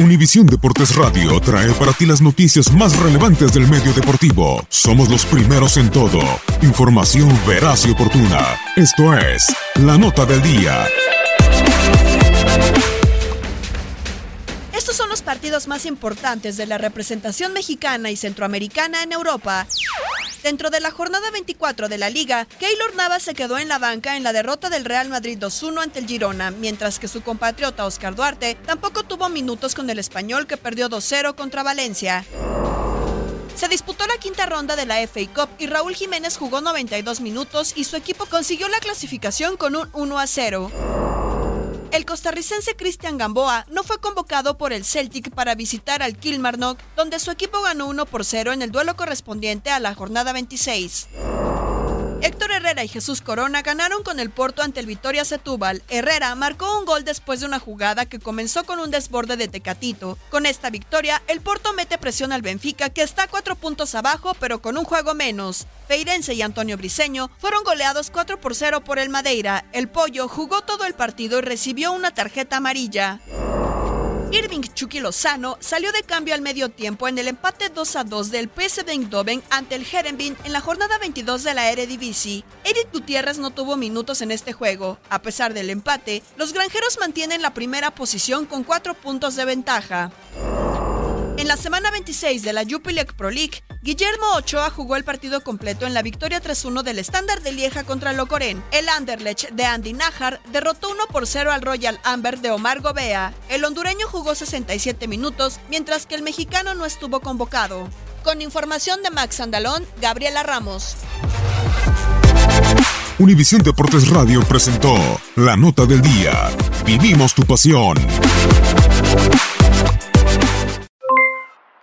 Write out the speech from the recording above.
Univisión Deportes Radio trae para ti las noticias más relevantes del medio deportivo. Somos los primeros en todo. Información veraz y oportuna. Esto es La Nota del Día. Estos son los partidos más importantes de la representación mexicana y centroamericana en Europa. Dentro de la jornada 24 de la liga, Keylor Navas se quedó en la banca en la derrota del Real Madrid 2-1 ante el Girona, mientras que su compatriota Oscar Duarte tampoco tuvo minutos con el español que perdió 2-0 contra Valencia. Se disputó la quinta ronda de la FA Cup y Raúl Jiménez jugó 92 minutos y su equipo consiguió la clasificación con un 1 0. El costarricense Cristian Gamboa no fue convocado por el Celtic para visitar al Kilmarnock, donde su equipo ganó 1 por 0 en el duelo correspondiente a la jornada 26. Herrera y Jesús Corona ganaron con el Porto ante el Vitoria Setúbal. Herrera marcó un gol después de una jugada que comenzó con un desborde de Tecatito. Con esta victoria, el Porto mete presión al Benfica, que está cuatro puntos abajo, pero con un juego menos. Feirense y Antonio Briseño fueron goleados 4 por 0 por el Madeira. El Pollo jugó todo el partido y recibió una tarjeta amarilla. Irving Chucky Lozano salió de cambio al medio tiempo en el empate 2 a 2 del PSV Eindhoven ante el Herenveen en la jornada 22 de la Eredivisie. Eric Gutiérrez no tuvo minutos en este juego. A pesar del empate, los granjeros mantienen la primera posición con 4 puntos de ventaja. En la semana 26 de la Jupiler Pro League, Guillermo Ochoa jugó el partido completo en la victoria 3-1 del estándar de Lieja contra Locoren. El Anderlecht de Andy Najar derrotó 1 por 0 al Royal Amber de Omar Gobea. El hondureño jugó 67 minutos, mientras que el mexicano no estuvo convocado. Con información de Max Andalón, Gabriela Ramos. Univisión Deportes Radio presentó La Nota del Día. Vivimos tu pasión.